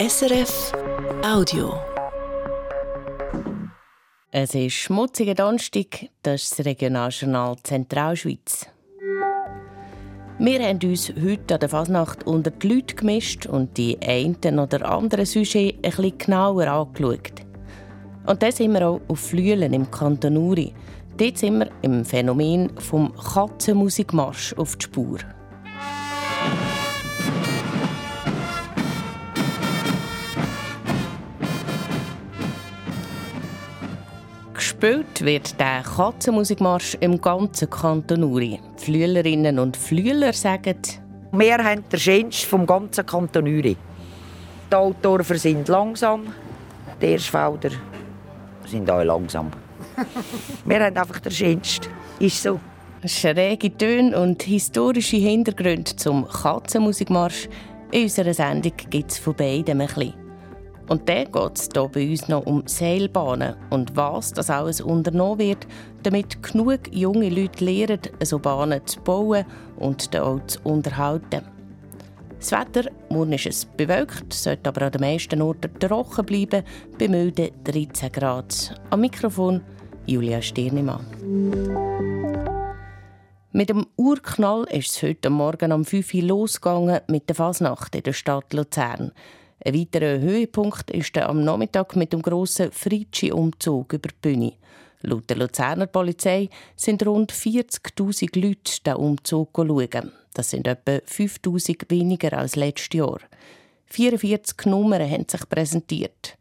SRF Audio. Es ist schmutziger Donnerstag, das ist das Regionaljournal Zentralschweiz. Wir haben uns heute an der Fasnacht unter die Leute gemischt und die einen oder anderen Sujet ein bisschen genauer angeschaut. Und dann sind wir auch auf Flüelen im Kanton Uri. Dort sind wir im Phänomen vom Katzenmusikmarsch auf die Spur. Gespielt wird der Katzenmusikmarsch im ganzen Kanton Uri. Die Flühlerinnen und Flühler sagen, wir haben den schönsten vom ganzen Kanton Uri. Die Autoren sind langsam, die Erstfelder sind auch langsam. wir haben einfach den schönsten. Ist so. Schräge Töne und historische Hintergründe zum Katzenmusikmarsch. In unserer Sendung gibt es von beidem ein bisschen. Und dann geht es hier bei uns noch um Seilbahnen und was das alles unternommen wird, damit genug junge Leute lernen, so Bahnen zu bauen und dann auch zu unterhalten. Das Wetter, morgen ist es bewölkt, sollte aber an den meisten Orten trocken bleiben, bei milden 13 Grad. Am Mikrofon Julia Stirnimann. Mit dem Urknall ist es heute Morgen um 5 Uhr losgegangen mit der Fasnacht in der Stadt Luzern. Ein weiterer Höhepunkt ist der am Nachmittag mit dem grossen Fritschi-Umzug über die Bühne. Laut der Luzerner Polizei sind rund 40.000 Leute den Umzug schauen. Das sind etwa 5.000 weniger als letztes Jahr. 44 Nummern haben sich präsentiert.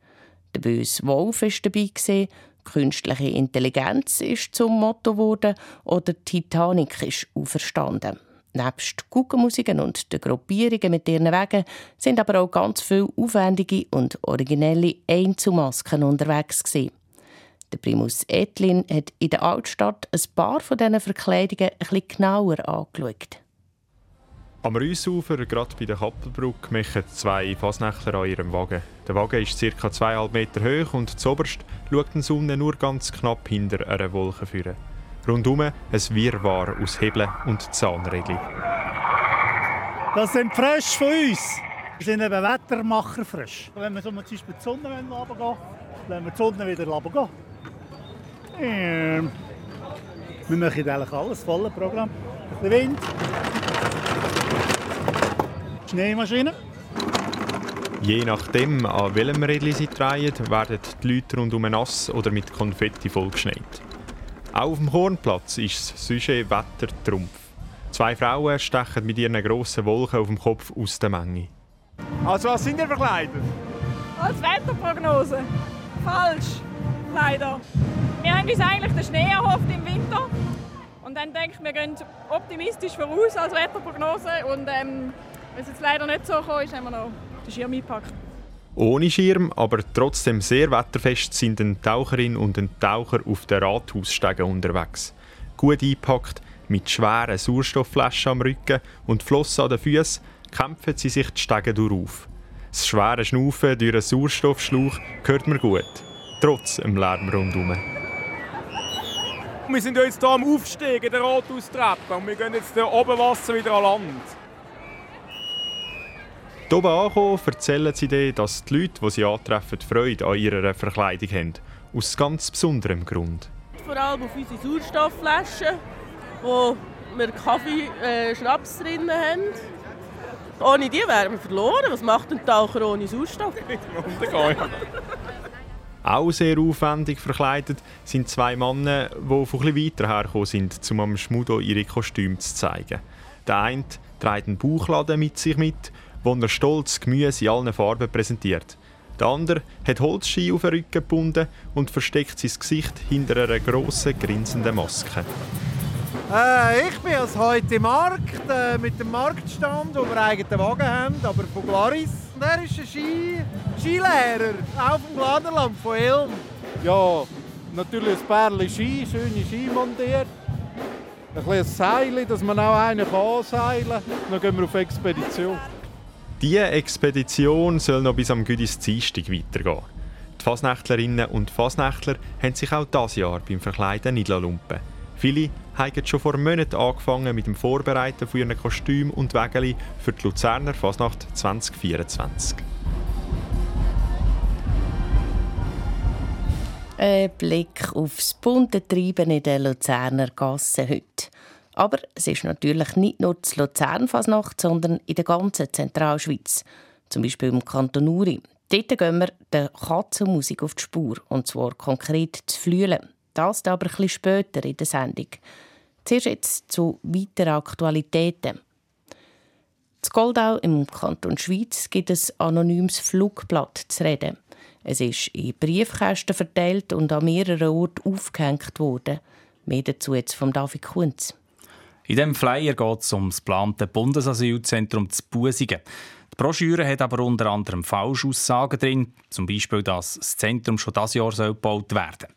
Der böse Wolf war dabei, künstliche Intelligenz ist zum Motto geworden oder Titanic ist auferstanden. Nebst Kuchenmusiken und den Gruppierungen mit ihren Wegen sind aber auch ganz viele aufwendige und originelle Einzelmasken unterwegs gewesen. Der Primus Etlin hat in der Altstadt ein paar von diesen Verkleidungen etwas genauer angeschaut. Am Rüssufer, gerade bei der Kappelbrücke, machen zwei Fasnächtler an ihrem Wagen. Der Wagen ist ca. 2,5 Meter hoch und zuoberst schaut die Sonne nur ganz knapp hinter einer Wolke führen. Rundum ein Wirrwarr aus Hebeln und Zahnrädchen. Das sind frisch von uns. Wir sind eben Wettermacher frisch. Wenn wir so zum Beispiel die Sonne runtergehen, lassen wir die Sonne wieder runtergehen. Ähm. Wir machen eigentlich alles, volles Programm. Bisschen Wind. Schneemaschine. Je nachdem, an welchem Rädchen sie drehen, werden die Leute rundum nass oder mit Konfetti vollgeschneit. Auch auf dem Kornplatz ist das Sujet Wetter Trumpf. Zwei Frauen stechen mit ihren grossen Wolken auf dem Kopf aus der Menge. Also was sind ihr verkleidet? Als Wetterprognose. Falsch. Leider. Wir haben uns eigentlich den Schnee erhofft im Winter. Und dann denke ich, wir gehen optimistisch voraus als Wetterprognose. Und ähm, wenn es jetzt leider nicht so gekommen ist, haben wir noch den Schirm eingepackt. Ohne Schirm, aber trotzdem sehr wetterfest sind ein Taucherin und ein Taucher auf den Rathausstegen unterwegs. Gut eingepackt, mit schweren Sauerstoffflaschen am Rücken und Flossen an den Füßen kämpfen sie sich die Stege durch Das schwere Schnaufen durch einen Sauerstoffschlauch hört man gut, trotz dem Lärm rundherum. Wir sind jetzt hier am Aufsteigen der Rathaustrappe und wir gehen jetzt oben Wasser wieder an Land. Hier oben angekommen, erzählen sie dir, dass die Leute, die sie antreffen, Freude an ihrer Verkleidung haben. Aus ganz besonderem Grund. Vor allem auf unsere Sauerstoffflaschen, wo wir Kaffee, äh, Schnaps drin haben. Ohne die wären wir verloren. Was macht ein Taucher ohne Sauerstoff? Auch sehr aufwendig verkleidet sind zwei Männer, die von etwas weiter hergekommen sind, um am Schmudo ihre Kostüme zu zeigen. Der eine trägt einen Bauchladen mit sich mit wo er stolz Gemüse in allen Farben präsentiert. Der andere hat Holzski auf den Rücken gebunden und versteckt sein Gesicht hinter einer grossen, grinsenden Maske. Äh, ich bin also heute im Markt äh, mit dem Marktstand, wo wir eigenen Wagen haben, aber von Glaris. Und er ist ein Ski Skilehrer, auf dem Gladerland von Elm. Ja, natürlich ein Pärchen Ski, schöne Ski montiert. Ein bisschen Seil, dass man auch einen anseilen kann. Dann gehen wir auf Expedition. Diese Expedition soll noch bis am Güdis Dienstag weitergehen. Die Fasnächtlerinnen und Fasnächtler haben sich auch dieses Jahr beim Verkleiden nicht lumpen Viele haben schon vor Monaten angefangen mit dem Vorbereiten von ihren Kostümen und Wägeli für die Luzerner Fasnacht 2024. Ein Blick aufs bunte Treiben in der Luzerner Gasse heute. Aber es ist natürlich nicht nur die Luzern-Fasnacht, sondern in der ganzen Zentralschweiz. Zum Beispiel im Kanton Uri. Dort gehen wir der Katzenmusik auf die Spur, und zwar konkret zu Flühlen. Das aber etwas später in der Sendung. Zuerst jetzt zu weiteren Aktualitäten. In Goldau im Kanton Schweiz gibt es anonymes Flugblatt zu reden. Es ist in Briefkästen verteilt und an mehreren Orten aufgehängt worden. Mehr dazu jetzt von David Kunz. In diesem Flyer geht es um das geplante Bundesasylzentrum zu Busingen. Die Broschüre hat aber unter anderem Falschaussagen drin, zum Beispiel, dass das Zentrum schon dieses Jahr gebaut werden soll.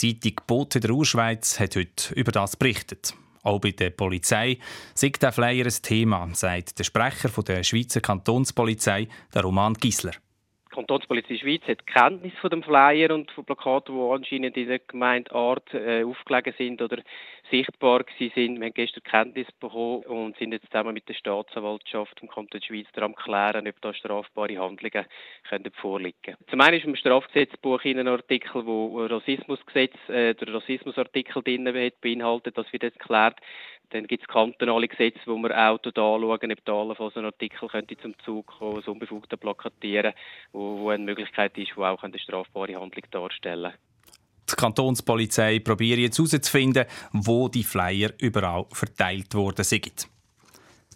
Die Zeitung Bote der Urschweiz hat heute über das berichtet. Auch bei der Polizei sieht der Flyer ein Thema, sagt der Sprecher der Schweizer Kantonspolizei, der Roman Gisler. Kantonspolizei Schweiz hat Kenntnis von dem Flyer und von Plakaten, die anscheinend in der Gemeinde Art äh, aufgelegen sind oder sichtbar gewesen sind. Wir haben gestern Kenntnis bekommen und sind jetzt zusammen mit der Staatsanwaltschaft im Kanton Schweiz daran klären, ob da strafbare Handlungen können vorliegen Zum einen ist im Strafgesetzbuch ein Artikel, wo Rassismusgesetz, äh, der Rassismusartikel drin beinhaltet, das wird jetzt geklärt. Dann gibt es kantonale Gesetze, wo wir auch dort anschauen, ob ein Artikel könnte zum Zug kommen, das Unbefugte plakatieren, wo, wo eine Möglichkeit ist, die auch eine strafbare Handlung darstellen die Kantonspolizei probiert jetzt herauszufinden, wo die Flyer überall verteilt worden sind.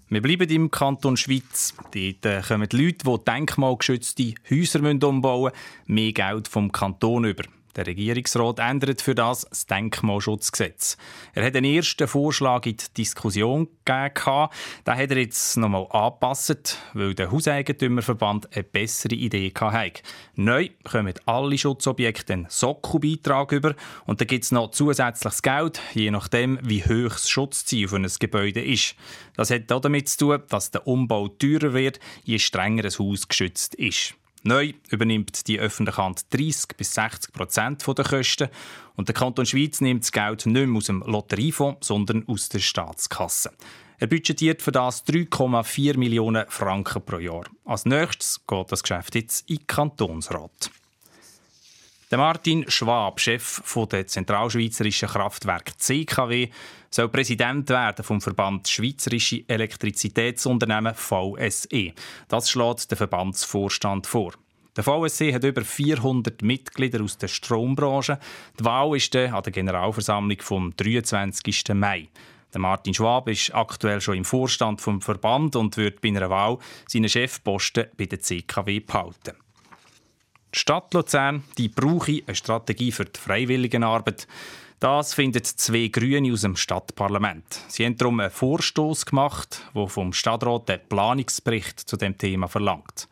Wir bleiben im Kanton Schweiz. Dort äh, kommen die Leute, die denkmalgeschützte Häuser umbauen müssen, mehr Geld vom Kanton über. Der Regierungsrat ändert für das das Denkmalschutzgesetz. Er hat einen ersten Vorschlag in die Diskussion gegeben. Den hat er jetzt nochmal angepasst, weil der Hauseigentümerverband eine bessere Idee hatte. Neu kommen alle Schutzobjekte einen Sockelbeitrag über und dann gibt es noch zusätzliches Geld, je nachdem, wie hoch das Schutzziel für ein Gebäude ist. Das hat damit zu tun, dass der Umbau teurer wird, je strenger ein Haus geschützt ist. Neu übernimmt die öffentliche Hand 30 bis 60 Prozent der Kosten und der Kanton Schweiz nimmt das Geld nicht mehr aus dem Lotteriefonds, sondern aus der Staatskasse. Er budgetiert für das 3,4 Millionen Franken pro Jahr. Als nächstes geht das Geschäft jetzt in den Kantonsrat. Der Martin Schwab, Chef der Zentralschweizerischen Kraftwerk CKW, soll Präsident werden vom Verband Schweizerische Elektrizitätsunternehmen VSE. Das schlägt der Verbandsvorstand vor. Der VSC hat über 400 Mitglieder aus der Strombranche. Die Wahl ist an der Generalversammlung vom 23. Mai. Der Martin Schwab ist aktuell schon im Vorstand vom Verband und wird bei einer Wahl seinen Chefposten bei der CKW behalten. Die Stadt Luzern die brauche eine Strategie für die Freiwilligenarbeit. Das finden zwei Grüne aus dem Stadtparlament. Sie haben darum einen Vorstoß gemacht, der vom Stadtrat den Planungsbericht zu dem Thema verlangt.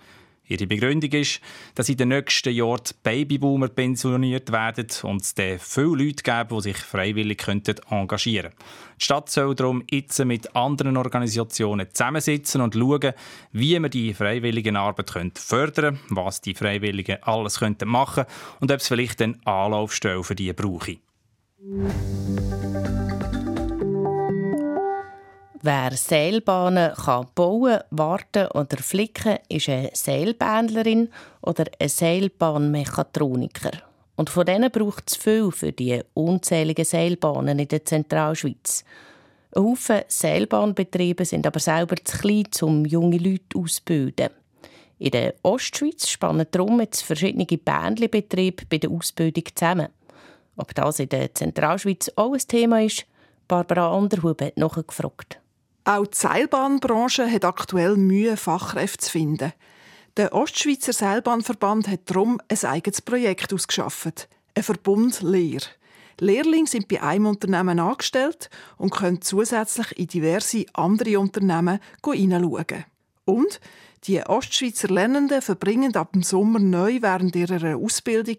Ihre Begründung ist, dass in den nächsten Jahren die Babyboomer pensioniert werden und es dann viele Leute geben, die sich freiwillig engagieren könnten. Die Stadt soll darum jetzt mit anderen Organisationen zusammensitzen und schauen, wie man die Freiwilligenarbeit fördern könnte, was die Freiwilligen alles machen könnten und ob es vielleicht eine Anlaufstelle für die brauche. Wer Seilbahnen kann bauen, warten oder flicken, ist eine Seilbändlerin oder ein Seilbahnmechatroniker. Und von denen braucht es viel für die unzähligen Seilbahnen in der Zentralschweiz. Ein Haufen Seilbahnbetriebe sind aber selber zu klein, um junge Leute auszubilden. In der Ostschweiz spannen darum jetzt verschiedene Bändlebetriebe bei der Ausbildung zusammen. Ob das in der Zentralschweiz auch ein Thema ist, Barbara Anderhub hat nachgefragt. Auch die Seilbahnbranche hat aktuell Mühe, Fachkräfte zu finden. Der Ostschweizer Seilbahnverband hat darum ein eigenes Projekt ausgeschafft. Ein Verbund Lehr. Lehrlinge sind bei einem Unternehmen angestellt und können zusätzlich in diverse andere Unternehmen hineinschauen. Und die Ostschweizer Lernenden verbringen ab dem Sommer neu während ihrer Ausbildung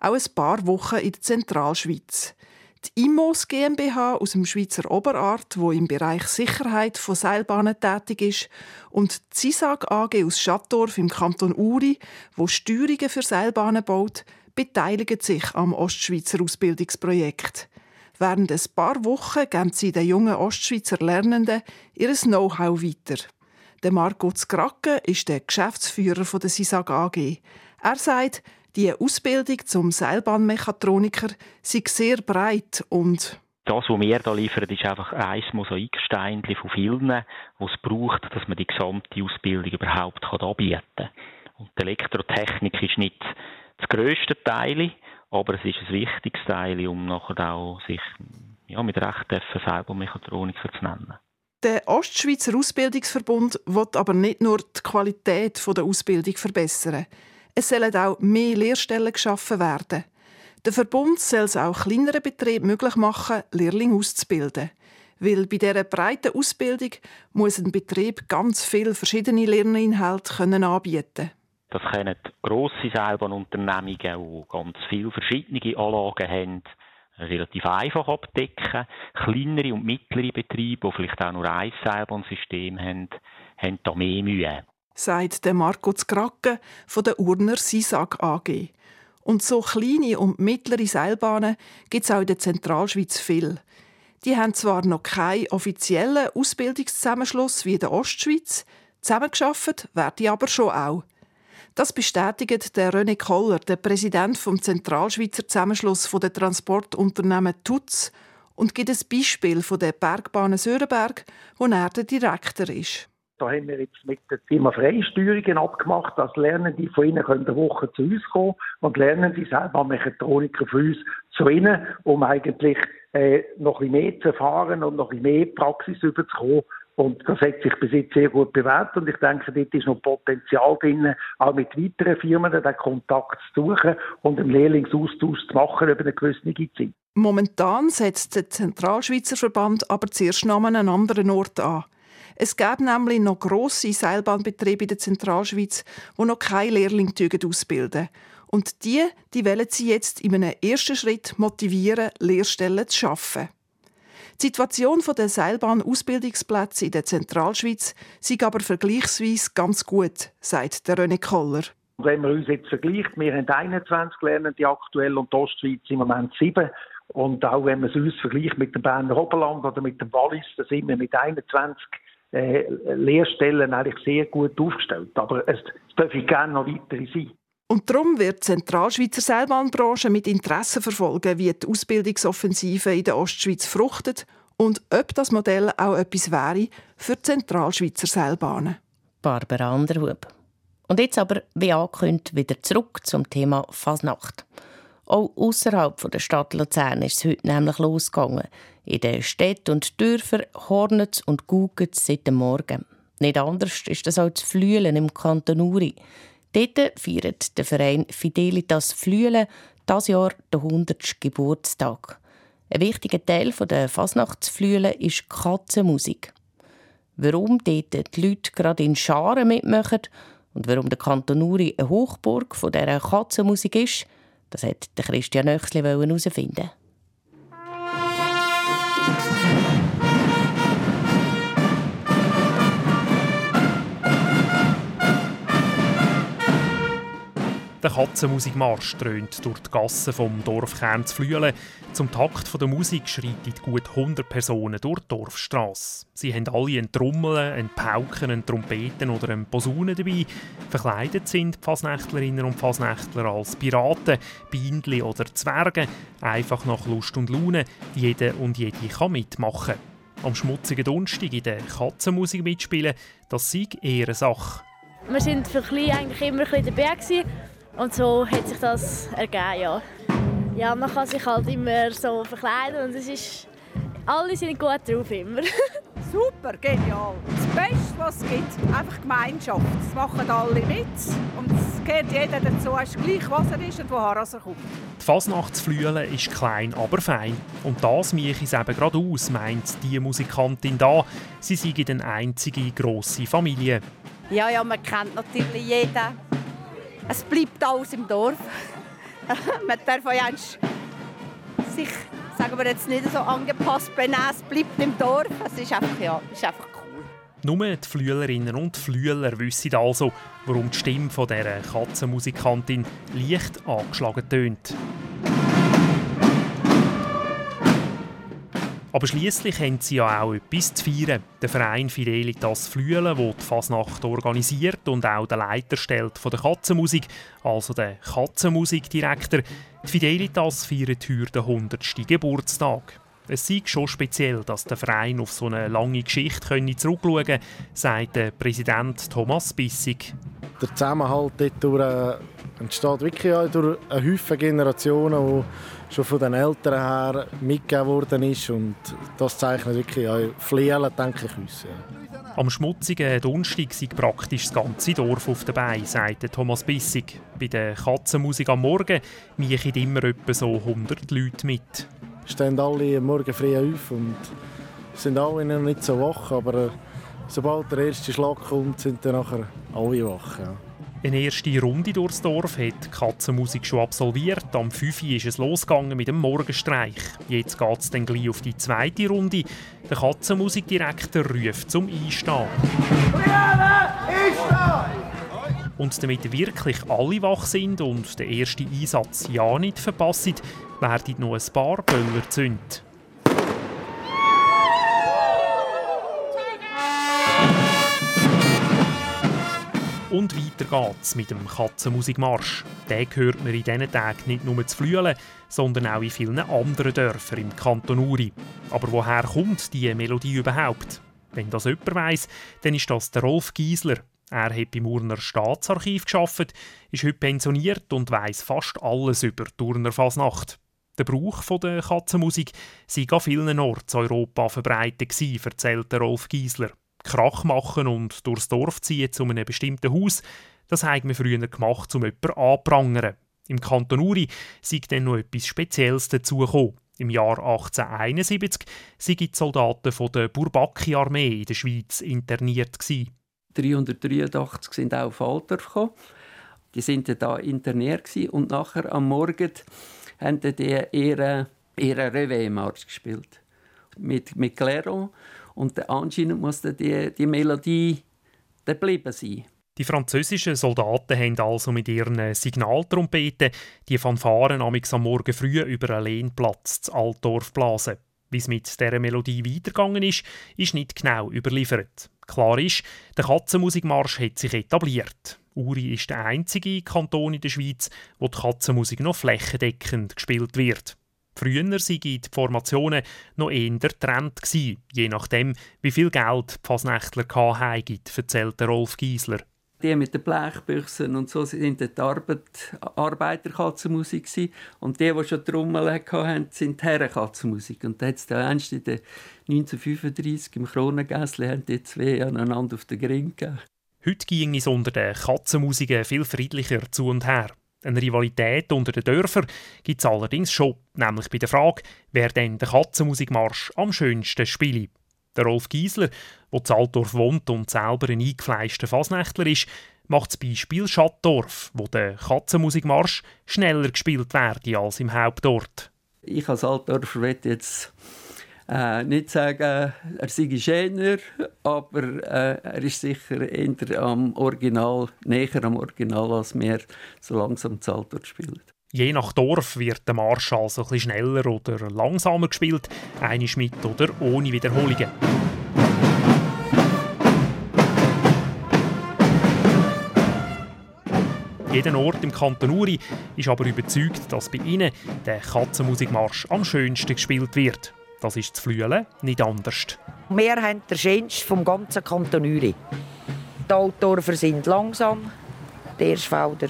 auch ein paar Wochen in der Zentralschweiz. Die IMOS GmbH aus dem Schweizer Oberart, wo im Bereich Sicherheit von Seilbahnen tätig ist, und die CISAG AG aus Schattdorf im Kanton Uri, wo Steuerungen für Seilbahnen baut, beteiligen sich am Ostschweizer Ausbildungsprojekt. Während ein paar Wochen geben sie den jungen Ostschweizer Lernenden ihr Know-how weiter. Der Marco Skracke ist der Geschäftsführer der CISAG AG. Er sagt, Die Ausbildung zum Seilbahnmechatroniker sei sehr breit und das, was wir hier liefern, ist einfach ein Mosaikstein von vielen, was es braucht, dass man die gesamte Ausbildung überhaupt anbieten kann. Und die Elektrotechnik ist nicht das grösste Teil, aber es ist ein wichtiges Teil, um nachher auch sich ja, mit Recht Seilbahnmechatroniker zu nennen. Der Ostschweizer Ausbildungsverbund will aber nicht nur die Qualität der Ausbildung verbessern. Es sollen auch mehr Lehrstellen geschaffen werden. Der Verbund soll es auch kleineren Betrieben möglich machen, Lehrlinge auszubilden. Weil bei dieser breiten Ausbildung muss ein Betrieb ganz viele verschiedene Lerninhalte anbieten können. Das können grosse Seilbahnunternehmungen, die ganz viele verschiedene Anlagen haben, relativ einfach abdecken. Kleinere und mittlere Betriebe, die vielleicht auch nur ein Seilbahnsystem haben, haben da mehr Mühe. Sagt Marco Zkracke von der Urner Sisag AG. Und so kleine und mittlere Seilbahnen gibt es auch in der Zentralschweiz viel. Die haben zwar noch keinen offiziellen Ausbildungszusammenschluss wie in der Ostschweiz, zusammengeschafft werden aber schon auch. Das bestätigt der René Koller, der Präsident vom Zentralschweizer Zusammenschluss der Transportunternehmen TUTS, und gibt ein Beispiel von der Bergbahn Sörenberg, wo er der Direktor ist. Da haben wir jetzt mit der Firma Freisteuerungen abgemacht, dass Lernende von ihnen eine Woche zu uns kommen und Lernende selber Mechatroniker von uns zu ihnen, um eigentlich äh, noch ein mehr zu erfahren und noch ein mehr Praxis überzukommen. Und das hat sich bis jetzt sehr gut bewährt und ich denke, dort ist noch Potenzial drin, auch mit weiteren Firmen den Kontakt zu suchen und einen Lehrlingsaustausch zu machen über eine gewisse Zeit. Momentan setzt der Zentralschweizer Verband aber zuerst noch an einem anderen Ort an. Es gibt nämlich noch grosse Seilbahnbetriebe in der Zentralschweiz, die noch keine Lehrlinge ausbilden. Und die, die wollen sie jetzt in einem ersten Schritt motivieren, Lehrstellen zu schaffen. Die Situation der Seilbahn-Ausbildungsplätze in der Zentralschweiz sei aber vergleichsweise ganz gut, sagt der René Koller. Wenn man uns jetzt vergleicht, wir haben 21 Lernende aktuell und die Ostschweiz im Moment 7. Und auch wenn man es uns vergleicht mit dem Berner Oberland oder mit dem Wallis, da sind wir mit 21 äh, Lehrstellen eigentlich sehr gut aufgestellt. Aber es, dürfen gerne noch weitere sein. Und darum wird die Zentralschweizer Seilbahnbranche mit Interesse verfolgen, wie die Ausbildungsoffensive in der Ostschweiz fruchtet und ob das Modell auch etwas wäre für die Zentralschweizer Seilbahnen. Barbara Anderhub. Und jetzt aber, wie angekündigt, wieder zurück zum Thema Fasnacht. Auch außerhalb der Stadt Luzern ist es heute nämlich losgegangen. In den Städten und Dörfern hornet und es seit dem Morgen. Nicht anders ist das auch zu Flüelen im Kanton Uri. Dort feiert der Verein Fidelitas Flüelen das Jahr den 100. Geburtstag. Ein wichtiger Teil der Fasnachtsflüelen ist Katzenmusik. Warum dort die Leute gerade in Scharen mitmachen und warum der Kanton Uri eine Hochburg dieser Katzenmusik ist, das hat Christian Nöchsli herausfinden Der Katzenmusikmarsch dröhnt durch die Gassen vom Dorfkern zu Flüelen. Zum Takt der Musik schreiten gut 100 Personen durch die Dorfstrasse. Sie haben alle einen Trommel, einen Pauken, einen Trompeten oder einen Posaunen dabei. Verkleidet sind die Fasnächtlerinnen und Fasnächtler als Piraten, Bindli oder Zwerge. Einfach nach Lust und Laune. Jede und jede kann mitmachen. Am schmutzigen Donnerstag in der Katzenmusik mitspielen, das sei eine Sache. Wir sind für Klein eigentlich immer ein bisschen dabei. Und so hat sich das ergeben, ja. Ja, man kann sich halt immer so verkleiden und es ist... Alle sind gut drauf immer. Super, genial. Das Beste, was es gibt, einfach Gemeinschaft. Das machen alle mit und es gehört jeder dazu, es ist gleich, was er ist und woher er kommt. Die Fasnachtsflühle ist klein, aber fein. Und das mache ich es eben gerade aus, meint die Musikantin da. Sie sei eine einzige grosse Familie. Ja, ja, man kennt natürlich jeden es bleibt alles im Dorf. Man darf ja sich, sagen wir jetzt nicht so angepasst benehmen, es bleibt im Dorf. Es ist einfach, ja, ist einfach cool. Nur die Flühlerinnen und Flühler wissen also, warum die Stimme dieser Katzenmusikantin leicht angeschlagen tönt. Aber schließlich haben sie ja auch etwas zu feiern. Der Verein Fidelitas Flüelen, der die Fasnacht organisiert und auch der Leiter stellt von der Katzenmusik, also der Katzenmusikdirektor. Die Fidelitas feiert heute den 100. Geburtstag. Es sei schon speziell, dass der Verein auf so eine lange Geschichte zurückschauen könne, sagt der Präsident Thomas Bissig. Der Zusammenhalt dort entsteht wirklich durch eine Haufen Generationen, die schon von den Eltern her mitgegeben worden ist. Und das zeichnet wirklich auch Flielen, denke ich, uns. Ja. Am schmutzigen Donnerstag sei praktisch das ganze Dorf auf dabei, sagt Thomas Bissig. Bei der Katzenmusik am Morgen miechen immer etwa so 100 Leute mit stehen alle morgen früh auf und sind alle noch nicht so wach, aber äh, sobald der erste Schlag kommt, sind dann nachher alle wach. Ja. Eine erste Runde durchs Dorf hat die Katzenmusik schon absolviert. Am 5 Uhr ist es losgegangen mit dem Morgenstreich. Jetzt geht es dann gleich auf die zweite Runde. Der Katzenmusikdirektor ruft zum Einstehen. Und damit wirklich alle wach sind und der erste Einsatz ja nicht verpassen, werden noch ein paar Böller gezündet. Und weiter geht's mit dem Katzenmusikmarsch. Den hört man in diesen Tagen nicht nur zu Flüelen, sondern auch in vielen anderen Dörfern im Kanton Uri. Aber woher kommt diese Melodie überhaupt? Wenn das jemand weiss, dann ist das der Rolf Giesler. Er hat beim Urner Staatsarchiv geschafft, ist heute pensioniert und weiß fast alles über die Urner Fasnacht. Der Brauch der Katzenmusik sei an vielen Orten in Europa verbreitet gewesen, erzählt Rolf Giesler. Krach machen und durchs Dorf ziehen zu einem bestimmten Haus, das haben wir früher gemacht, um jemanden anzuprangern. Im Kanton Uri sei dann noch etwas Spezielles dazugekommen. Im Jahr 1871 seien die Soldaten von der Bourbaki-Armee in der Schweiz interniert. Gewesen. 383 sind auch auf Altdorf gekommen. Die sind da interniert und nachher am Morgen haben die ihren, ihren Reveille-Marsch gespielt. Mit, mit Clairon. Und anscheinend muss die, die Melodie geblieben sein. Die französischen Soldaten haben also mit ihren Signaltrompeten die Fanfaren am Morgen früh über einen Lehnplatz zu Altdorf blasen. Wie es mit dieser Melodie weitergegangen ist, ist nicht genau überliefert. Klar ist, der Katzenmusikmarsch hat sich etabliert. Uri ist der einzige Kanton in der Schweiz, wo die Katzenmusik noch flächendeckend gespielt wird. Früher waren die Formationen noch eher Trend, je nachdem, wie viel Geld die Fasnächtler hatten, erzählt Rolf Giesler. Die mit den Blechbüchsen und so sind die Arbeit, Arbeiterkatzenmusik und die, die schon Trommeln hatten, sind die Herrenkatzenmusik. Und da hat es dann 1935 im Kronengässli haben die zwei aneinander auf den Gring gegeben. Heute ging es unter den Katzenmusiken viel friedlicher zu und her. Eine Rivalität unter den Dörfern gibt es allerdings schon, nämlich bei der Frage, wer denn den Katzenmusikmarsch am schönsten spiele. Der Rolf Giesler, der in Altdorf wohnt und selber ein eingefleischter Fasnächtler ist, macht das Beispiel Schattdorf, wo der Katzenmusikmarsch schneller gespielt werde als im Hauptort. Ich als Altdorfer möchte jetzt äh, nicht sagen, er sei schöner, aber äh, er ist sicher eher am Original, näher am Original, als wir so langsam zahlt dort spielen. Je nach Dorf wird der Marsch also ein schneller oder langsamer gespielt, einisch mit oder ohne Wiederholungen. Jeder Ort im Kanton Uri ist aber überzeugt, dass bei ihnen der Katzenmusikmarsch am schönsten gespielt wird. Das ist zu Flüelen nicht anders. Wir haben den schönsten vom ganzen Kanton Uri. Die Altdorfer sind langsam, die Erschfelder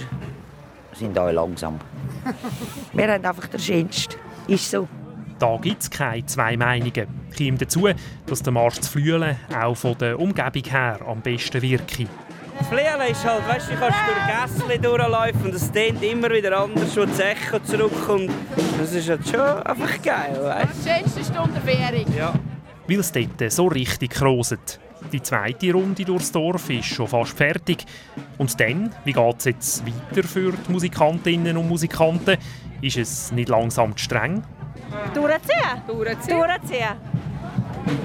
sind auch langsam. Wir haben einfach den schönsten. Ist so. Da gibt es keine zwei Meinungen. Kommt dazu, dass der Marsch zu Flüelen auch von der Umgebung her am besten wirkt. Flielen ist halt, weißt du, du kannst durch Gässli durchlaufen und es dehnt immer wieder anders, wo das Echo zurückkommt. Das ist halt schon einfach geil, weißt du? schönste Stunde Fährung. Ja. Weil es dort so richtig kroset. Die zweite Runde durchs Dorf ist schon fast fertig. Und dann, wie geht es jetzt weiter für die Musikantinnen und Musikanten? Ist es nicht langsam zu streng? Durchziehen. Durchziehen. Durchziehen.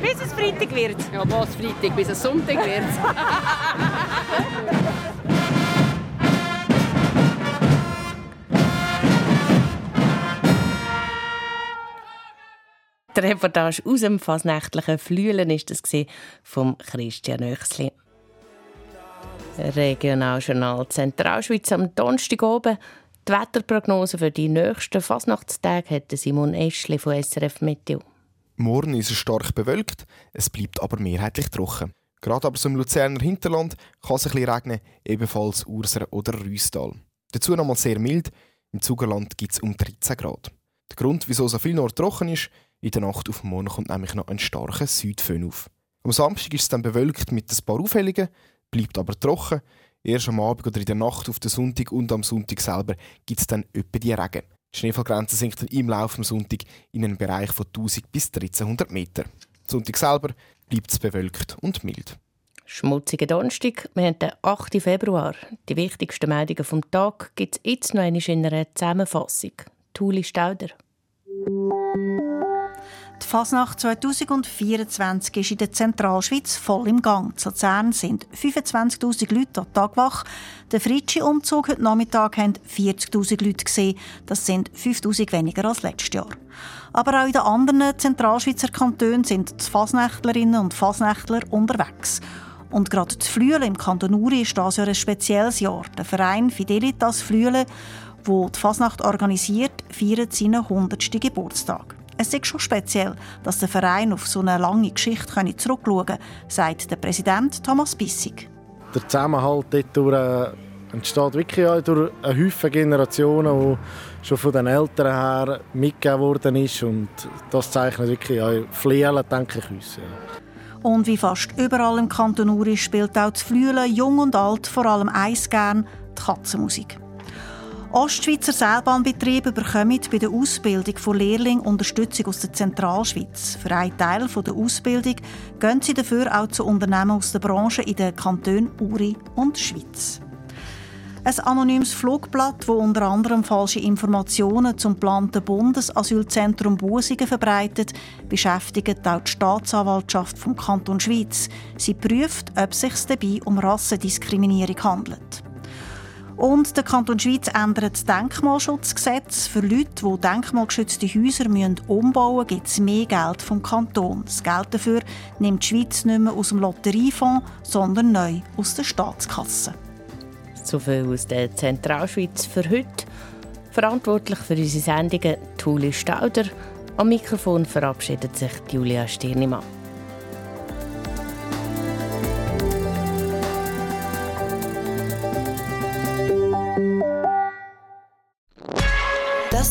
Bis es Freitag wird. Ja, was Freitag? Bis es Sonntag wird. Die Reportage aus dem fasnächtlichen Flühlen ist das vom Christian Oechsli. Regionaljournal Zentralschweiz am Donnerstag oben. Die Wetterprognose für die nächsten Fasnachtstage hat Simon Eschli von SRF Meteo. Morgen ist es stark bewölkt, es bleibt aber mehrheitlich trocken. Gerade aber zum Luzerner Hinterland kann es ein bisschen regnen, ebenfalls Urser oder Rüstal. Dazu nochmal sehr mild, im Zugerland gibt es um 13 Grad. Der Grund, wieso so viel noch trocken ist, in der Nacht auf morgen kommt nämlich noch ein starker Südföhn auf. Am Samstag ist es dann bewölkt mit ein paar Aufhellungen, bleibt aber trocken. Erst am Abend oder in der Nacht auf den Sonntag und am Sonntag selber gibt es dann öppe die Regen. Die Schneefallgrenze sinkt im Laufe am Sonntag in einen Bereich von 1000 bis 1300 Meter. Sonntag selber bleibt es bewölkt und mild. Schmutziger Donnerstag, wir haben den 8. Februar. Die wichtigsten Meldungen vom Tag gibt es jetzt noch in einer Zusammenfassung. Tuli Stauder. Die Fasnacht 2024 ist in der Zentralschweiz voll im Gang. Zu Luzern sind 25'000 Leute am Tag wach. Der Fritschi-Umzug heute Nachmittag haben 40'000 Leute gesehen. Das sind 5'000 weniger als letztes Jahr. Aber auch in den anderen Zentralschweizer Kantonen sind die Fasnächtlerinnen und Fasnächtler unterwegs. Und gerade die Flüele im Kanton Uri ist das Jahr ein spezielles Jahr. Der Verein Fidelitas Flüele, wo die Fasnacht organisiert, feiert seinen 100. Geburtstag. Es ist schon speziell, dass der Verein auf so eine lange Geschichte zurückschauen kann, sagt der Präsident Thomas Bissig. Der Zusammenhalt dort äh, entsteht wirklich auch durch eine Haufen Generationen, die schon von den Eltern her mitgegeben worden ist. Und das zeichnet wirklich auch Flielen, denke ich, uns. Und wie fast überall im Kanton Uri spielt auch das Flüelen, jung und alt, vor allem eins gern, die Katzenmusik. Ostschweizer Seilbahnbetriebe bekommen bei der Ausbildung von Lehrlingen Unterstützung aus der Zentralschweiz. Für einen Teil der Ausbildung gehen sie dafür auch zu Unternehmen aus der Branche in den Kantonen Uri und Schweiz. Ein anonymes Flugblatt, das unter anderem falsche Informationen zum geplanten Bundesasylzentrum Busingen verbreitet, beschäftigt auch die Staatsanwaltschaft vom Kanton Schweiz. Sie prüft, ob es sich dabei um Rassendiskriminierung handelt. Und der Kanton Schweiz ändert das Denkmalschutzgesetz. Für Leute, die denkmalgeschützte Häuser umbauen müssen, gibt es mehr Geld vom Kanton. Das Geld dafür nimmt die Schweiz nicht mehr aus dem Lotteriefonds, sondern neu aus der Staatskasse. So viel aus der Zentralschweiz für heute. Verantwortlich für unsere Sendungen Tuli Stauder. Am Mikrofon verabschiedet sich Julia Stirnimann.